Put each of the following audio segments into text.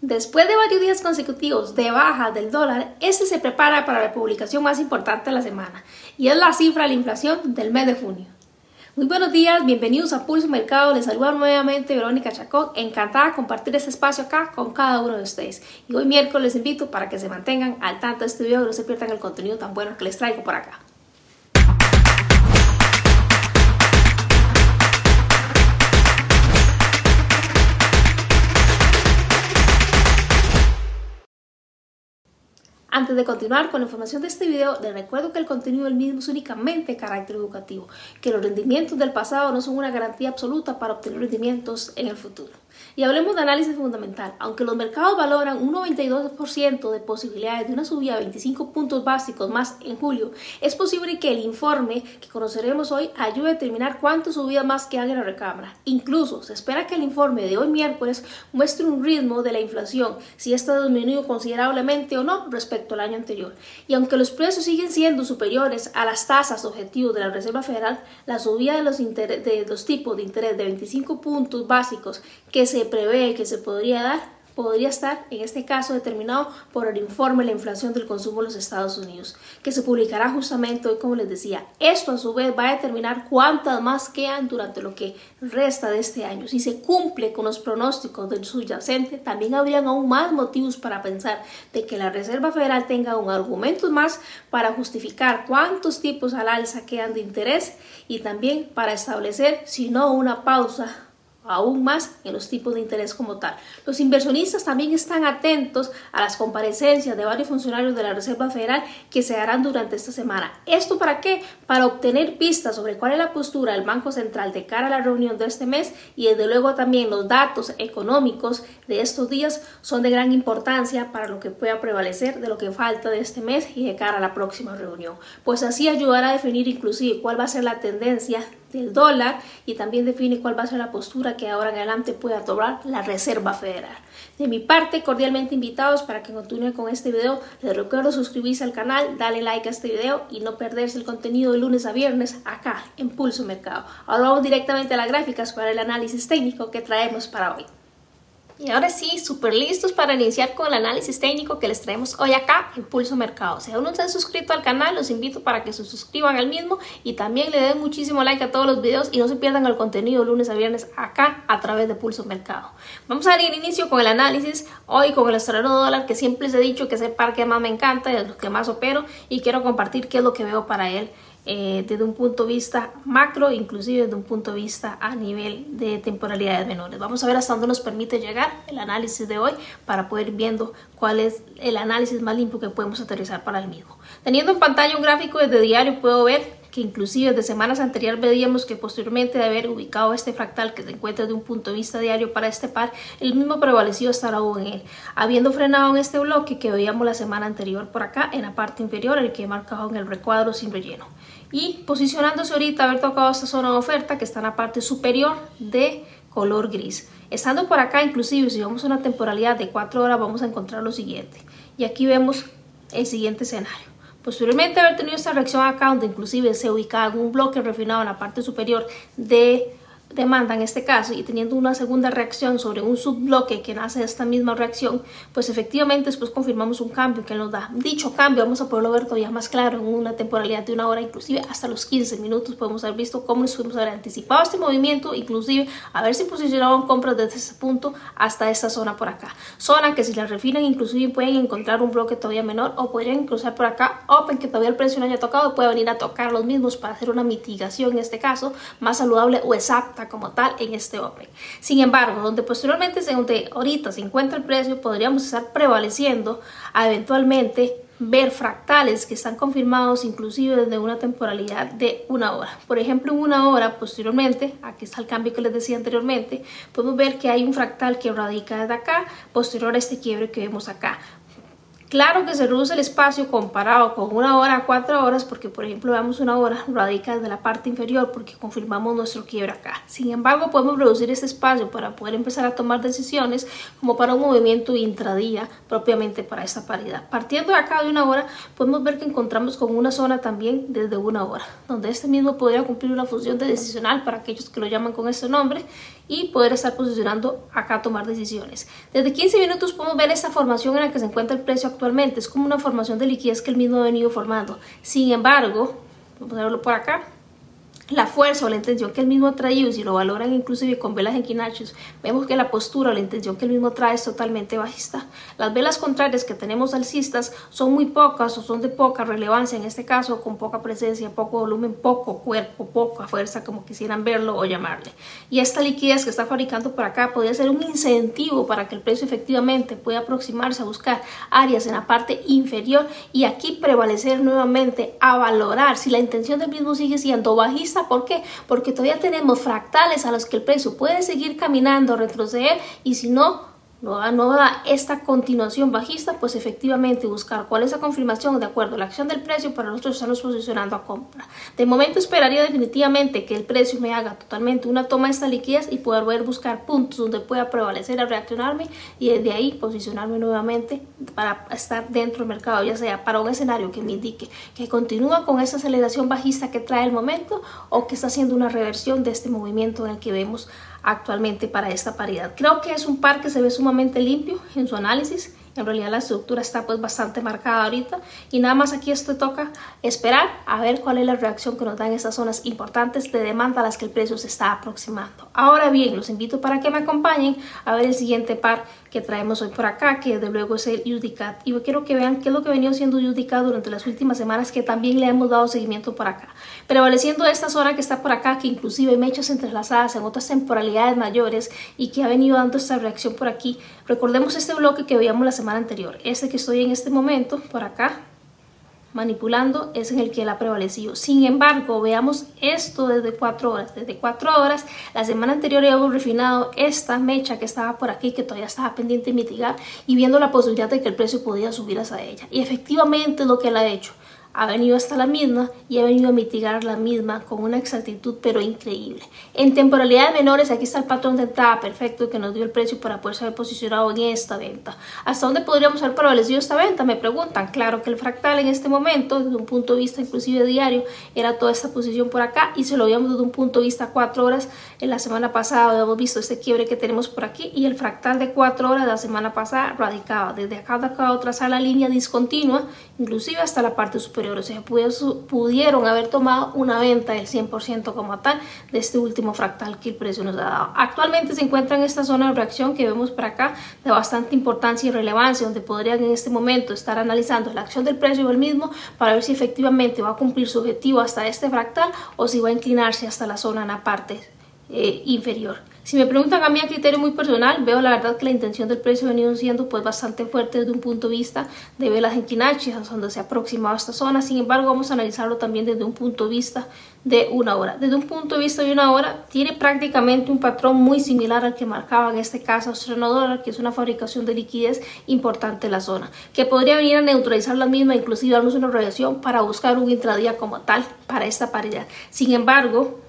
Después de varios días consecutivos de baja del dólar, este se prepara para la publicación más importante de la semana y es la cifra de la inflación del mes de junio. Muy buenos días, bienvenidos a Pulso Mercado. Les saluda nuevamente Verónica Chacón. Encantada de compartir este espacio acá con cada uno de ustedes. Y hoy miércoles les invito para que se mantengan al tanto de este video y no se pierdan el contenido tan bueno que les traigo por acá. Antes de continuar con la información de este video, les recuerdo que el contenido del mismo es únicamente de carácter educativo, que los rendimientos del pasado no son una garantía absoluta para obtener rendimientos en el futuro. Y hablemos de análisis fundamental. Aunque los mercados valoran un 92% de posibilidades de una subida de 25 puntos básicos más en julio, es posible que el informe que conoceremos hoy ayude a determinar cuántas subidas más quedan en la recámara. Incluso se espera que el informe de hoy miércoles muestre un ritmo de la inflación, si esta ha disminuido considerablemente o no respecto al año anterior. Y aunque los precios siguen siendo superiores a las tasas objetivos de la Reserva Federal, la subida de los, de los tipos de interés de 25 puntos básicos que se prevé que se podría dar podría estar, en este caso, determinado por el informe de la inflación del consumo en los Estados Unidos, que se publicará justamente hoy, como les decía. Esto, a su vez, va a determinar cuántas más quedan durante lo que resta de este año. Si se cumple con los pronósticos del subyacente, también habrían aún más motivos para pensar de que la Reserva Federal tenga un argumento más para justificar cuántos tipos al alza quedan de interés y también para establecer, si no una pausa aún más en los tipos de interés como tal. Los inversionistas también están atentos a las comparecencias de varios funcionarios de la Reserva Federal que se harán durante esta semana. ¿Esto para qué? Para obtener pistas sobre cuál es la postura del Banco Central de cara a la reunión de este mes y desde luego también los datos económicos de estos días son de gran importancia para lo que pueda prevalecer de lo que falta de este mes y de cara a la próxima reunión. Pues así ayudará a definir inclusive cuál va a ser la tendencia del dólar y también define cuál va a ser la postura que ahora en adelante pueda tomar la Reserva Federal. De mi parte, cordialmente invitados para que continúen con este video. Les recuerdo suscribirse al canal, darle like a este video y no perderse el contenido de lunes a viernes acá en Pulso Mercado. Ahora vamos directamente a las gráficas para el análisis técnico que traemos para hoy. Y ahora sí, súper listos para iniciar con el análisis técnico que les traemos hoy acá en Pulso Mercado. Si aún no se han suscrito al canal, los invito para que se suscriban al mismo y también le den muchísimo like a todos los videos y no se pierdan el contenido lunes a viernes acá a través de Pulso Mercado. Vamos a dar inicio con el análisis hoy con el australiano dólar que siempre les he dicho que es el par que más me encanta y es lo que más opero y quiero compartir qué es lo que veo para él eh, desde un punto de vista macro, inclusive desde un punto de vista a nivel de temporalidades menores. Vamos a ver hasta dónde nos permite llegar el análisis de hoy para poder ir viendo cuál es el análisis más limpio que podemos aterrizar para el mismo. Teniendo en pantalla un gráfico desde diario puedo ver que inclusive de semanas anteriores veíamos que posteriormente de haber ubicado este fractal que se encuentra de un punto de vista diario para este par, el mismo prevaleció estar aún en él, habiendo frenado en este bloque que veíamos la semana anterior por acá en la parte inferior, el que he en el recuadro sin relleno. Y posicionándose ahorita, haber tocado esta zona de oferta que está en la parte superior de color gris. Estando por acá, inclusive si vamos a una temporalidad de 4 horas, vamos a encontrar lo siguiente. Y aquí vemos el siguiente escenario. Posteriormente haber tenido esta reacción acá, donde inclusive se ubicaba un bloque refinado en la parte superior de demanda en este caso y teniendo una segunda reacción sobre un subbloque que nace de esta misma reacción, pues efectivamente después confirmamos un cambio que nos da. Dicho cambio vamos a poderlo ver todavía más claro en una temporalidad de una hora, inclusive hasta los 15 minutos podemos haber visto cómo nos fuimos a haber anticipado este movimiento, inclusive a ver si posicionaban compras desde ese punto hasta esta zona por acá. Zona que si la refinan inclusive pueden encontrar un bloque todavía menor o podrían cruzar por acá Open que todavía el precio no haya tocado, puede venir a tocar los mismos para hacer una mitigación en este caso más saludable o exacta como tal en este Open. Sin embargo, donde posteriormente, donde ahorita se encuentra el precio, podríamos estar prevaleciendo a eventualmente ver fractales que están confirmados inclusive desde una temporalidad de una hora. Por ejemplo, en una hora posteriormente, aquí está el cambio que les decía anteriormente, podemos ver que hay un fractal que radica desde acá, posterior a este quiebre que vemos acá Claro que se reduce el espacio comparado con una hora a cuatro horas porque por ejemplo veamos una hora radica desde la parte inferior porque confirmamos nuestro quiebre acá. Sin embargo podemos reducir este espacio para poder empezar a tomar decisiones como para un movimiento intradía propiamente para esta paridad. Partiendo de acá de una hora podemos ver que encontramos con una zona también desde una hora donde este mismo podría cumplir una función de decisional para aquellos que lo llaman con este nombre y poder estar posicionando acá a tomar decisiones. Desde 15 minutos podemos ver esta formación en la que se encuentra el precio actualmente. Es como una formación de liquidez que el mismo ha venido formando. Sin embargo, vamos a verlo por acá la fuerza o la intención que el mismo traído, si lo valoran inclusive con velas en quinachos, vemos que la postura o la intención que el mismo trae es totalmente bajista. Las velas contrarias que tenemos alcistas son muy pocas o son de poca relevancia, en este caso con poca presencia, poco volumen, poco cuerpo, poca fuerza, como quisieran verlo o llamarle. Y esta liquidez que está fabricando por acá podría ser un incentivo para que el precio efectivamente pueda aproximarse a buscar áreas en la parte inferior y aquí prevalecer nuevamente a valorar si la intención del mismo sigue siendo bajista ¿Por qué? Porque todavía tenemos fractales a los que el precio puede seguir caminando, retroceder y si no, no da, esta continuación bajista, pues efectivamente buscar cuál es la confirmación de acuerdo a la acción del precio para nosotros estarnos posicionando a compra. De momento esperaría definitivamente que el precio me haga totalmente una toma de esta liquidez y poder ver buscar puntos donde pueda prevalecer a reaccionarme y desde ahí posicionarme nuevamente para estar dentro del mercado, ya sea para un escenario que me indique que continúa con esa aceleración bajista que trae el momento o que está haciendo una reversión de este movimiento en el que vemos actualmente para esta paridad. Creo que es un par que se ve sumamente limpio en su análisis en realidad la estructura está pues bastante marcada ahorita y nada más aquí esto toca esperar a ver cuál es la reacción que nos dan esas zonas importantes de demanda a las que el precio se está aproximando. Ahora bien, los invito para que me acompañen a ver el siguiente par que traemos hoy por acá, que de luego es el UDCAT. Y quiero que vean qué es lo que ha venido siendo UDCAT durante las últimas semanas, que también le hemos dado seguimiento por acá. Prevaleciendo esta zona que está por acá, que inclusive hay mechas entrelazadas en otras temporalidades mayores y que ha venido dando esta reacción por aquí. Recordemos este bloque que veíamos la semana anterior. Este que estoy en este momento, por acá, manipulando, es en el que él ha prevalecido. Sin embargo, veamos esto desde cuatro horas. Desde cuatro horas, la semana anterior hemos refinado esta mecha que estaba por aquí, que todavía estaba pendiente de mitigar, y viendo la posibilidad de que el precio podía subir hacia ella. Y efectivamente lo que él ha hecho ha venido hasta la misma y ha venido a mitigar la misma con una exactitud pero increíble. En temporalidades menores, aquí está el patrón de entrada perfecto que nos dio el precio para poder ser posicionado en esta venta. ¿Hasta dónde podríamos haber prevalecido esta venta? Me preguntan. Claro que el fractal en este momento, desde un punto de vista inclusive diario, era toda esta posición por acá y se lo veíamos desde un punto de vista cuatro horas. En la semana pasada hemos visto este quiebre que tenemos por aquí y el fractal de cuatro horas de la semana pasada radicaba desde acá a acá trazar la línea discontinua, inclusive hasta la parte superior sea, pudieron haber tomado una venta del 100% como tal de este último fractal que el precio nos ha dado. Actualmente se encuentra en esta zona de reacción que vemos para acá de bastante importancia y relevancia, donde podrían en este momento estar analizando la acción del precio del mismo para ver si efectivamente va a cumplir su objetivo hasta este fractal o si va a inclinarse hasta la zona en la parte eh, inferior. Si me preguntan a mí a criterio muy personal, veo la verdad que la intención del precio ha venido siendo pues bastante fuerte desde un punto de vista de velas en Kinachi, donde se ha aproximado esta zona. Sin embargo, vamos a analizarlo también desde un punto de vista de una hora. Desde un punto de vista de una hora, tiene prácticamente un patrón muy similar al que marcaba en este caso Australian que es una fabricación de liquidez importante en la zona, que podría venir a neutralizar la misma, inclusive darnos una reacción para buscar un intradía como tal para esta paridad. Sin embargo,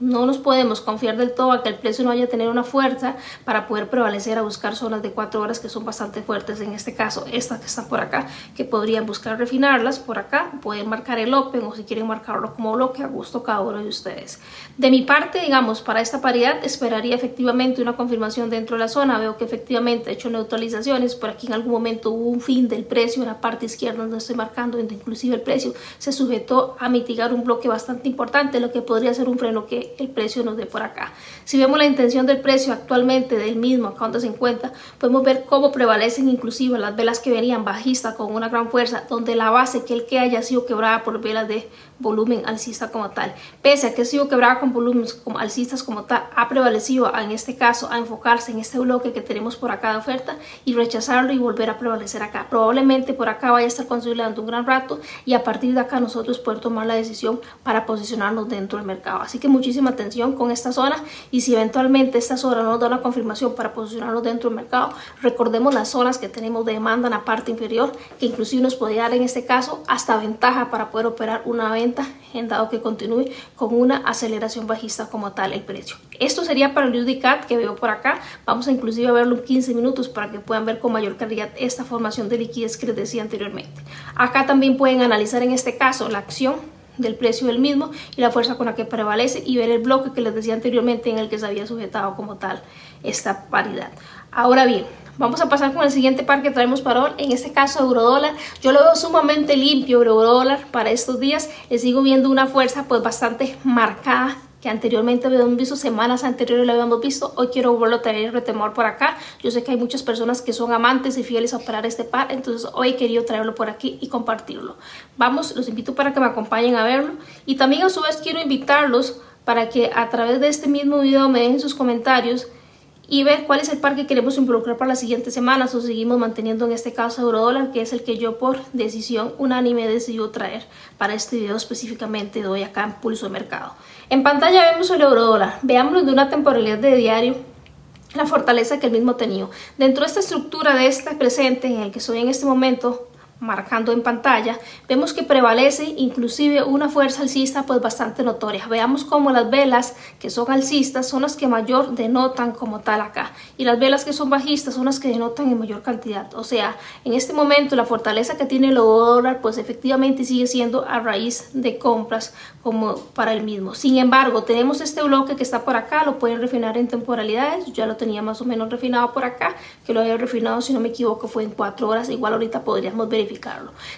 no nos podemos confiar del todo a que el precio no vaya a tener una fuerza para poder prevalecer a buscar zonas de 4 horas que son bastante fuertes. En este caso, estas que están por acá, que podrían buscar refinarlas por acá, pueden marcar el Open o si quieren marcarlo como bloque, a gusto cada uno de ustedes. De mi parte, digamos, para esta paridad esperaría efectivamente una confirmación dentro de la zona. Veo que efectivamente he hecho neutralizaciones. Por aquí en algún momento hubo un fin del precio en la parte izquierda donde estoy marcando, donde inclusive el precio se sujetó a mitigar un bloque bastante importante, lo que podría ser un freno que el precio nos dé por acá. Si vemos la intención del precio actualmente del mismo, acá donde se encuentra, podemos ver cómo prevalecen inclusive las velas que venían bajistas con una gran fuerza, donde la base que el que haya sido quebrada por velas de volumen alcista como tal. Pese a que ha sido quebrada con volúmenes como alcistas como tal, ha prevalecido en este caso a enfocarse en este bloque que tenemos por acá de oferta y rechazarlo y volver a prevalecer acá. Probablemente por acá vaya a estar consolidando un gran rato y a partir de acá nosotros poder tomar la decisión para posicionarnos dentro del mercado. Así que muchísimas muchísima atención con esta zona y si eventualmente esta zona no nos da una confirmación para posicionarnos dentro del mercado, recordemos las zonas que tenemos de demanda en la parte inferior que inclusive nos podría dar en este caso hasta ventaja para poder operar una venta en dado que continúe con una aceleración bajista como tal el precio. Esto sería para el UDCAT que veo por acá. Vamos a inclusive a verlo en 15 minutos para que puedan ver con mayor claridad esta formación de liquidez que les decía anteriormente. Acá también pueden analizar en este caso la acción del precio del mismo y la fuerza con la que prevalece y ver el bloque que les decía anteriormente en el que se había sujetado como tal esta paridad. Ahora bien, Vamos a pasar con el siguiente par que traemos para hoy. En este caso, eurodólar. Yo lo veo sumamente limpio, eurodólar, para estos días. Le sigo viendo una fuerza pues bastante marcada que anteriormente habíamos visto, semanas anteriores lo habíamos visto, hoy quiero volverlo a traer retemor por acá, yo sé que hay muchas personas que son amantes y fieles a operar este par, entonces hoy he querido traerlo por aquí y compartirlo. Vamos, los invito para que me acompañen a verlo y también a su vez quiero invitarlos para que a través de este mismo video me dejen sus comentarios y ver cuál es el par que queremos involucrar para las siguientes semanas o seguimos manteniendo en este caso eurodólar que es el que yo por decisión unánime decidí traer para este video específicamente de hoy acá en Pulso de Mercado. En pantalla vemos el eurodólar, veámoslo de una temporalidad de diario la fortaleza que el mismo ha tenido. Dentro de esta estructura de este presente en el que estoy en este momento, marcando en pantalla, vemos que prevalece inclusive una fuerza alcista pues bastante notoria. Veamos cómo las velas que son alcistas son las que mayor denotan como tal acá y las velas que son bajistas son las que denotan en mayor cantidad. O sea, en este momento la fortaleza que tiene el dólar pues efectivamente sigue siendo a raíz de compras como para el mismo. Sin embargo, tenemos este bloque que está por acá, lo pueden refinar en temporalidades, ya lo tenía más o menos refinado por acá, que lo había refinado si no me equivoco fue en 4 horas, igual ahorita podríamos verificar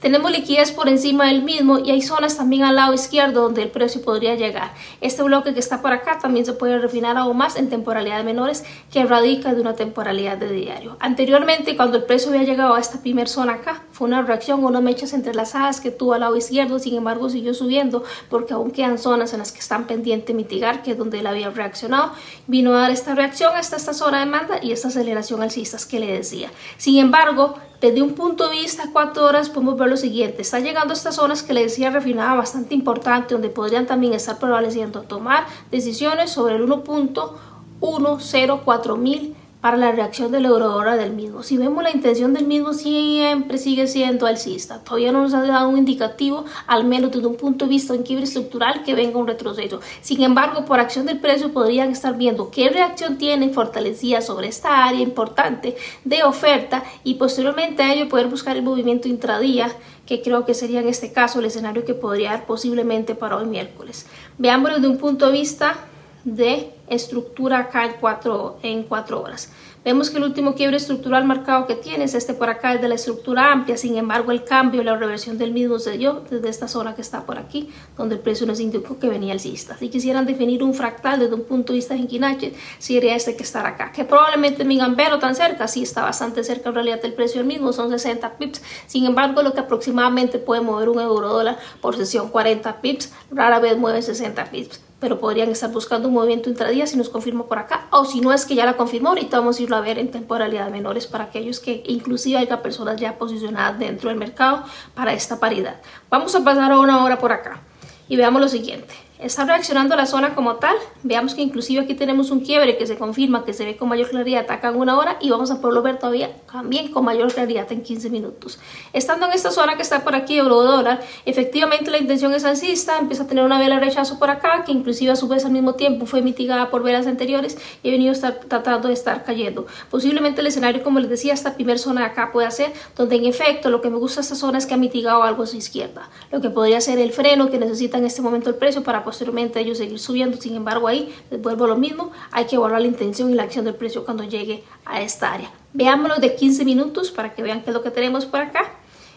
tenemos liquidez por encima del mismo y hay zonas también al lado izquierdo donde el precio podría llegar. Este bloque que está por acá también se puede refinar aún más en temporalidades menores que radica de una temporalidad de diario. Anteriormente, cuando el precio había llegado a esta primera zona acá, fue una reacción, unas mechas entrelazadas que tuvo al lado izquierdo, sin embargo siguió subiendo porque aún quedan zonas en las que están pendientes mitigar, que es donde él había reaccionado. Vino a dar esta reacción hasta esta zona de demanda y esta aceleración alcistas que le decía. Sin embargo, desde un punto de vista cuatro horas podemos ver lo siguiente. Está llegando a estas zonas que le decía refinada bastante importante donde podrían también estar prevaleciendo tomar decisiones sobre el 1.104 mil para la reacción del eurodólar del mismo. Si vemos la intención del mismo siempre sigue siendo alcista. Todavía no nos ha dado un indicativo, al menos desde un punto de vista en quiebre estructural, que venga un retroceso. Sin embargo, por acción del precio podrían estar viendo qué reacción tiene fortalecida sobre esta área importante de oferta y posteriormente a ello poder buscar el movimiento intradía que creo que sería en este caso el escenario que podría dar posiblemente para hoy miércoles. Veámoslo desde un punto de vista de estructura acá en cuatro, en cuatro horas. Vemos que el último quiebre estructural marcado que tienes, este por acá es de la estructura amplia, sin embargo el cambio, la reversión del mismo se dio desde esta zona que está por aquí, donde el precio nos indicó que venía alcista. Si quisieran definir un fractal desde un punto de vista en Kinache, sería este que estar acá, que probablemente mi gambero tan cerca, sí está bastante cerca en realidad el precio del mismo, son 60 pips, sin embargo lo que aproximadamente puede mover un euro dólar por sesión 40 pips, rara vez mueve 60 pips pero podrían estar buscando un movimiento intradía si nos confirma por acá, o si no es que ya la confirmó, ahorita vamos a irlo a ver en temporalidad menores para aquellos que inclusive haya personas ya posicionadas dentro del mercado para esta paridad. Vamos a pasar a una hora por acá y veamos lo siguiente está reaccionando la zona como tal. Veamos que inclusive aquí tenemos un quiebre que se confirma, que se ve con mayor claridad acá en una hora y vamos a poderlo ver todavía también con mayor claridad en 15 minutos. Estando en esta zona que está por aquí, euro dólar, efectivamente la intención es alcista, empieza a tener una vela rechazo por acá, que inclusive a su vez al mismo tiempo fue mitigada por velas anteriores y ha venido a estar tratando de estar cayendo. Posiblemente el escenario, como les decía, esta primera zona de acá puede ser, donde en efecto lo que me gusta esta zona es que ha mitigado algo a su izquierda, lo que podría ser el freno que necesita en este momento el precio para posteriormente ellos seguir subiendo. Sin embargo, ahí vuelvo lo mismo. Hay que evaluar la intención y la acción del precio cuando llegue a esta área. Veámoslo de 15 minutos para que vean qué es lo que tenemos por acá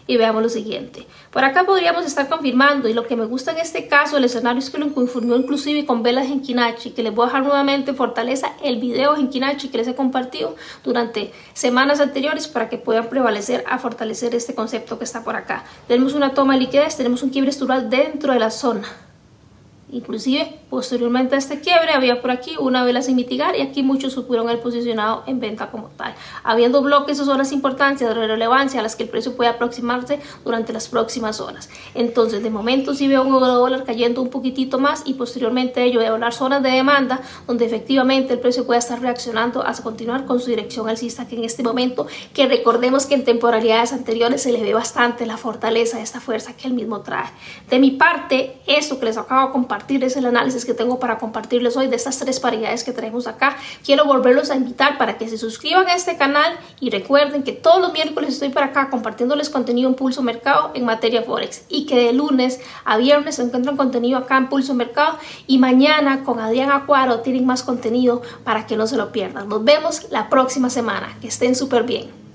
y veamos lo siguiente. Por acá podríamos estar confirmando y lo que me gusta en este caso el escenario es que lo confirmó inclusive con velas en Kinachi, que les voy a dejar nuevamente fortaleza el video en Kinachi que les he compartido durante semanas anteriores para que puedan prevalecer a fortalecer este concepto que está por acá. Tenemos una toma de liquidez, tenemos un quiebre estructural dentro de la zona Inclusive, posteriormente a este quiebre, había por aquí una vela sin mitigar y aquí muchos supieron el posicionado en venta como tal. Habiendo bloques o zonas importantes de relevancia a las que el precio puede aproximarse durante las próximas horas. Entonces, de momento sí veo un euro dólar cayendo un poquitito más y posteriormente ello de hablar zonas de demanda donde efectivamente el precio puede estar reaccionando hasta continuar con su dirección alcista que en este momento, que recordemos que en temporalidades anteriores se le ve bastante la fortaleza de esta fuerza que él mismo trae. De mi parte, esto que les acabo de compartir es el análisis que tengo para compartirles hoy de estas tres paridades que tenemos acá. Quiero volverlos a invitar para que se suscriban a este canal y recuerden que todos los miércoles estoy para acá compartiéndoles contenido en Pulso Mercado en materia Forex y que de lunes a viernes se encuentran contenido acá en Pulso Mercado y mañana con Adrián Acuaro tienen más contenido para que no se lo pierdan. Nos vemos la próxima semana. Que estén súper bien.